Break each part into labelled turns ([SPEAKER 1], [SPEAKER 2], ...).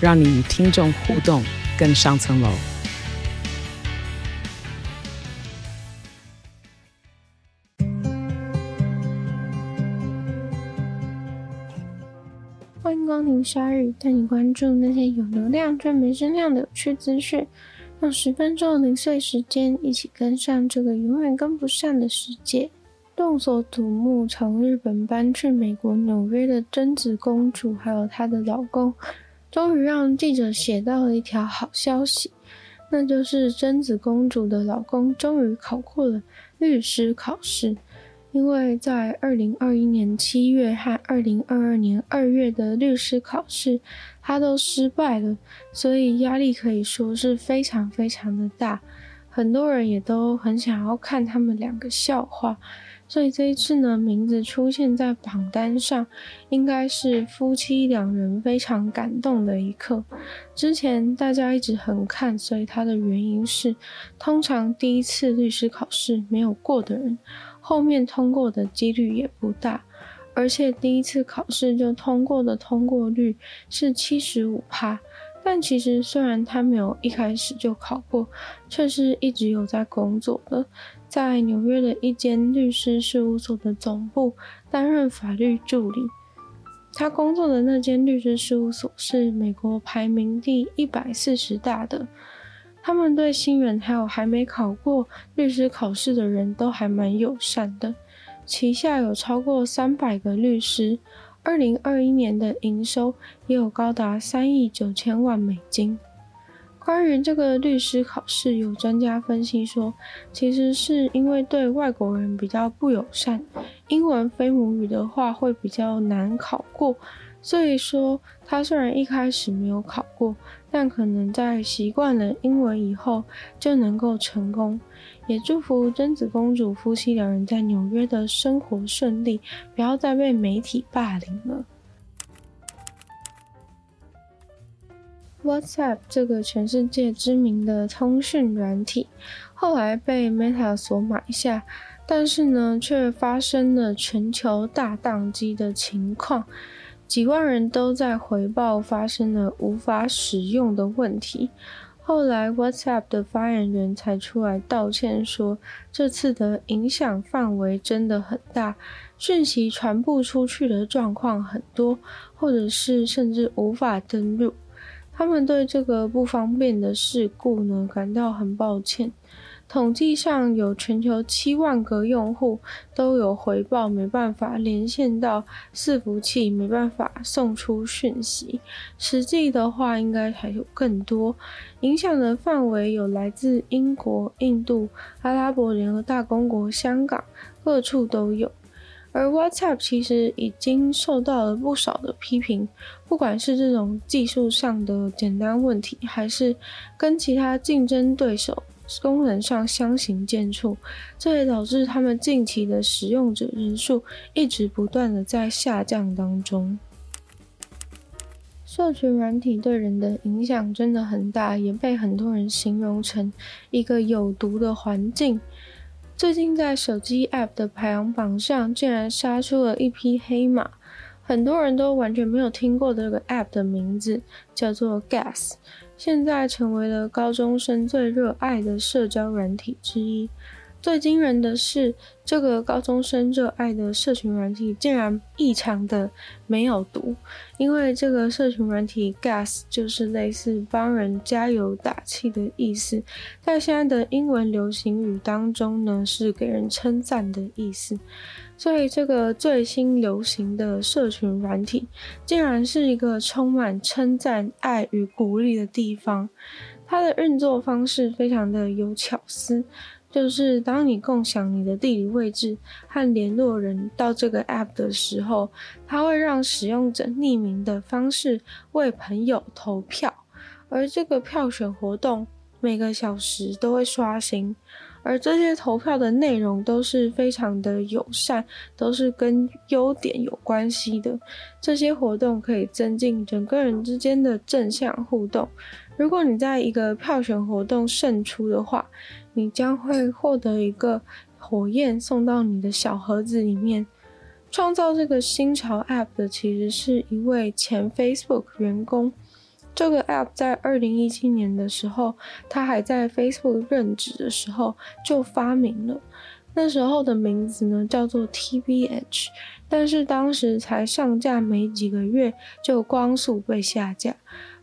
[SPEAKER 1] 让你与听众互动更上层楼。
[SPEAKER 2] 欢迎光临鲨语，带你关注那些有流量却没声量的有趣资讯。用十分钟的零碎时间，一起跟上这个永远跟不上的世界。众所瞩目，从日本搬去美国纽约的贞子公主，还有她的老公，终于让记者写到了一条好消息，那就是贞子公主的老公终于考过了律师考试。因为在二零二一年七月和二零二二年二月的律师考试，他都失败了，所以压力可以说是非常非常的大。很多人也都很想要看他们两个笑话，所以这一次呢，名字出现在榜单上，应该是夫妻两人非常感动的一刻。之前大家一直很看，所以他的原因是，通常第一次律师考试没有过的人。后面通过的几率也不大，而且第一次考试就通过的通过率是七十五趴。但其实虽然他没有一开始就考过，却是一直有在工作的，在纽约的一间律师事务所的总部担任法律助理。他工作的那间律师事务所是美国排名第一百四十大的。他们对新人还有还没考过律师考试的人都还蛮友善的，旗下有超过三百个律师，二零二一年的营收也有高达三亿九千万美金。关于这个律师考试，有专家分析说，其实是因为对外国人比较不友善，英文非母语的话会比较难考过。所以说，他虽然一开始没有考过，但可能在习惯了英文以后就能够成功。也祝福贞子公主夫妻两人在纽约的生活顺利，不要再被媒体霸凌了。WhatsApp 这个全世界知名的通讯软体，后来被 Meta 所买下，但是呢，却发生了全球大宕机的情况。几万人都在回报发生了无法使用的问题，后来 WhatsApp 的发言人才出来道歉说，这次的影响范围真的很大，讯息传不出去的状况很多，或者是甚至无法登录。他们对这个不方便的事故呢，感到很抱歉。统计上有全球七万个用户都有回报，没办法连线到伺服器，没办法送出讯息。实际的话，应该还有更多。影响的范围有来自英国、印度、阿拉伯联合大公国、香港，各处都有。而 WhatsApp 其实已经受到了不少的批评，不管是这种技术上的简单问题，还是跟其他竞争对手。功能上相形见绌，这也导致他们近期的使用者人数一直不断的在下降当中。社群软体对人的影响真的很大，也被很多人形容成一个有毒的环境。最近在手机 App 的排行榜上，竟然杀出了一匹黑马，很多人都完全没有听过这个 App 的名字，叫做 Gas。现在成为了高中生最热爱的社交软体之一。最惊人的是，这个高中生热爱的社群软体竟然异常的没有毒，因为这个社群软体 Gas 就是类似帮人加油打气的意思，在现在的英文流行语当中呢，是给人称赞的意思。所以，这个最新流行的社群软体，竟然是一个充满称赞、爱与鼓励的地方。它的运作方式非常的有巧思。就是当你共享你的地理位置和联络人到这个 app 的时候，它会让使用者匿名的方式为朋友投票，而这个票选活动每个小时都会刷新。而这些投票的内容都是非常的友善，都是跟优点有关系的。这些活动可以增进整个人之间的正向互动。如果你在一个票选活动胜出的话，你将会获得一个火焰送到你的小盒子里面。创造这个新潮 App 的其实是一位前 Facebook 员工。这个 app 在二零一七年的时候，他还在 Facebook 任职的时候就发明了。那时候的名字呢叫做 TBH，但是当时才上架没几个月，就光速被下架。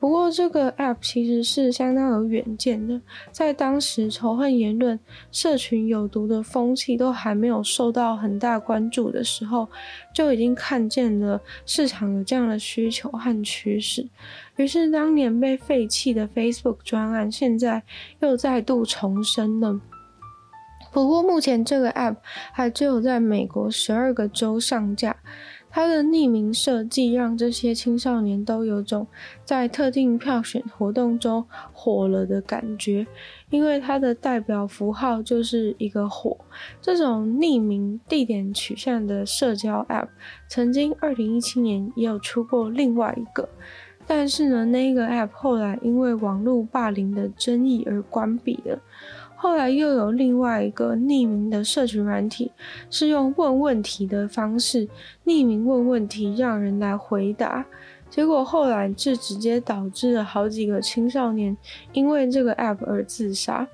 [SPEAKER 2] 不过这个 app 其实是相当有远见的，在当时仇恨言论、社群有毒的风气都还没有受到很大关注的时候，就已经看见了市场有这样的需求和趋势。于是当年被废弃的 Facebook 专案，现在又再度重生了。不过目前这个 app 还只有在美国十二个州上架。它的匿名设计让这些青少年都有种在特定票选活动中火了的感觉，因为它的代表符号就是一个火。这种匿名地点取向的社交 App，曾经2017年也有出过另外一个，但是呢，那个 App 后来因为网络霸凌的争议而关闭了。后来又有另外一个匿名的社群软体，是用问问题的方式匿名问问题，让人来回答。结果后来这直接导致了好几个青少年因为这个 app 而自杀。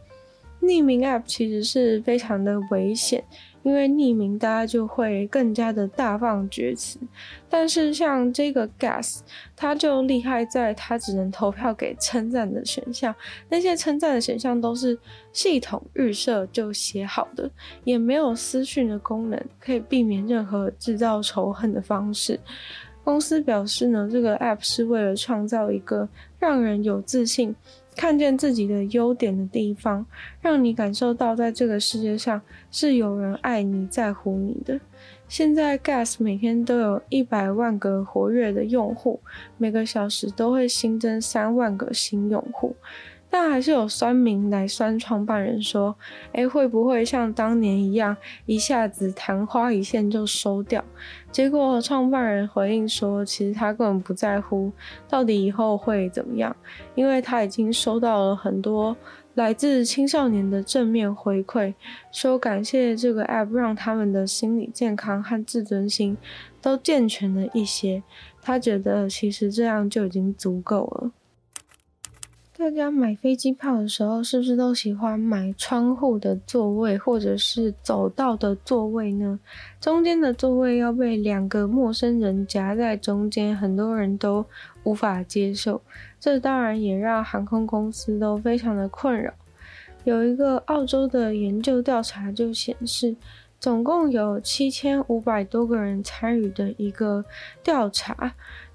[SPEAKER 2] 匿名 app 其实是非常的危险。因为匿名，大家就会更加的大放厥词。但是像这个 Gas，它就厉害在它只能投票给称赞的选项，那些称赞的选项都是系统预设就写好的，也没有私讯的功能，可以避免任何制造仇恨的方式。公司表示呢，这个 App 是为了创造一个让人有自信。看见自己的优点的地方，让你感受到在这个世界上是有人爱你、在乎你的。现在 Gas 每天都有一百万个活跃的用户，每个小时都会新增三万个新用户。但还是有酸民来酸创办人说：“诶，会不会像当年一样，一下子昙花一现就收掉？”结果创办人回应说：“其实他根本不在乎到底以后会怎么样，因为他已经收到了很多来自青少年的正面回馈，说感谢这个 App 让他们的心理健康和自尊心都健全了一些。他觉得其实这样就已经足够了。”大家买飞机票的时候，是不是都喜欢买窗户的座位，或者是走道的座位呢？中间的座位要被两个陌生人夹在中间，很多人都无法接受。这当然也让航空公司都非常的困扰。有一个澳洲的研究调查就显示，总共有七千五百多个人参与的一个调查。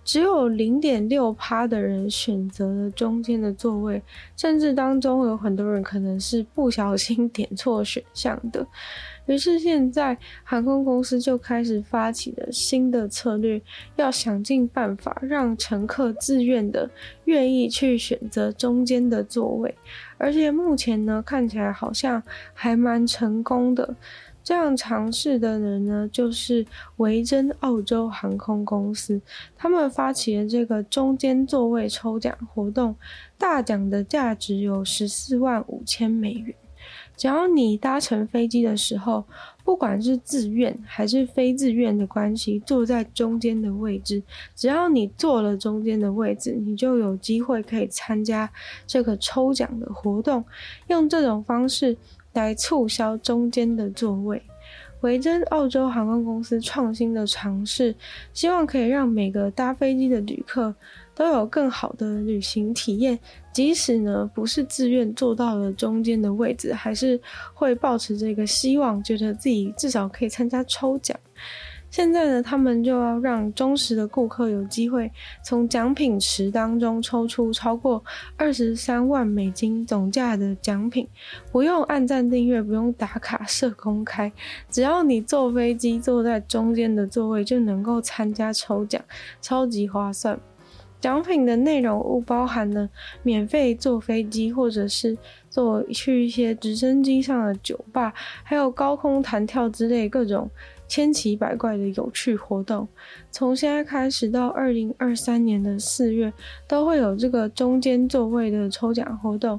[SPEAKER 2] 只有零点六趴的人选择了中间的座位，甚至当中有很多人可能是不小心点错选项的。于是现在航空公司就开始发起了新的策略，要想尽办法让乘客自愿的愿意去选择中间的座位，而且目前呢，看起来好像还蛮成功的。这样尝试的人呢，就是维珍澳洲航空公司。他们发起了这个中间座位抽奖活动，大奖的价值有十四万五千美元。只要你搭乘飞机的时候，不管是自愿还是非自愿的关系，坐在中间的位置，只要你坐了中间的位置，你就有机会可以参加这个抽奖的活动。用这种方式。来促销中间的座位，维珍澳洲航空公司创新的尝试，希望可以让每个搭飞机的旅客都有更好的旅行体验。即使呢不是自愿坐到了中间的位置，还是会抱持这个希望，觉得自己至少可以参加抽奖。现在呢，他们就要让忠实的顾客有机会从奖品池当中抽出超过二十三万美金总价的奖品，不用按赞订阅，不用打卡设公开，只要你坐飞机坐在中间的座位就能够参加抽奖，超级划算。奖品的内容物包含了免费坐飞机，或者是坐去一些直升机上的酒吧，还有高空弹跳之类各种千奇百怪的有趣活动。从现在开始到二零二三年的四月，都会有这个中间座位的抽奖活动，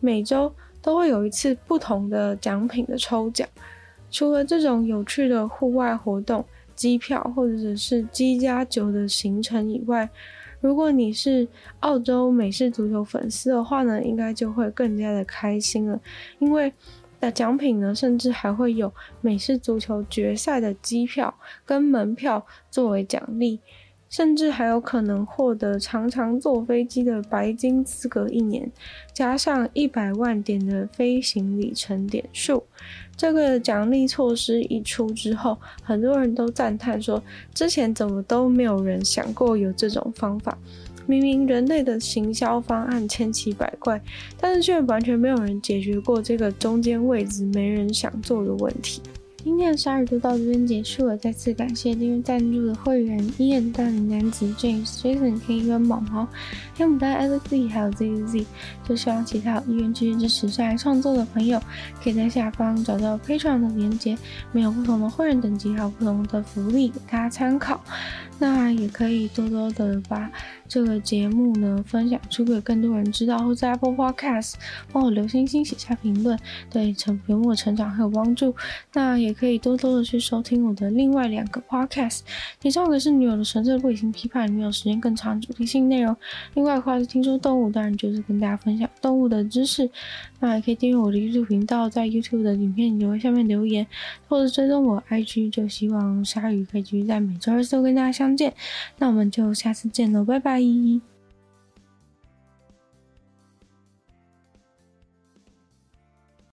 [SPEAKER 2] 每周都会有一次不同的奖品的抽奖。除了这种有趣的户外活动、机票或者是机加酒的行程以外，如果你是澳洲美式足球粉丝的话呢，应该就会更加的开心了，因为的奖品呢，甚至还会有美式足球决赛的机票跟门票作为奖励，甚至还有可能获得常常坐飞机的白金资格一年，加上一百万点的飞行里程点数。这个奖励措施一出之后，很多人都赞叹说：“之前怎么都没有人想过有这种方法？明明人类的行销方案千奇百怪，但是却完全没有人解决过这个中间位置没人想做的问题。”今天的鲨语就到这边结束了，再次感谢订阅赞助的会员：Ian、大龄男子 James、Jason、K、跟毛毛、黑牡丹、LZ 还有 ZZ。就希望其他有意愿继续支持鲨鱼创作的朋友，可以在下方找到 Patreon 的连结，没有不同的会员等级，还有不同的福利给大家参考。那也可以多多的把这个节目呢分享出给更多人知道，或在 Apple Podcast 帮我留星星、写下评论，对成节目的成长很有帮助。那也。也可以多多的去收听我的另外两个 podcast，其中一个是女友的纯粹理性批判，女友时间更长主题性内容；另外的话是听说动物，当然就是跟大家分享动物的知识。那也可以订阅我的 YouTube 频道，在 YouTube 的影片留言下面留言，或者追踪我 IG。就希望鲨鱼可以继续在每周二周跟大家相见。那我们就下次见喽，拜拜。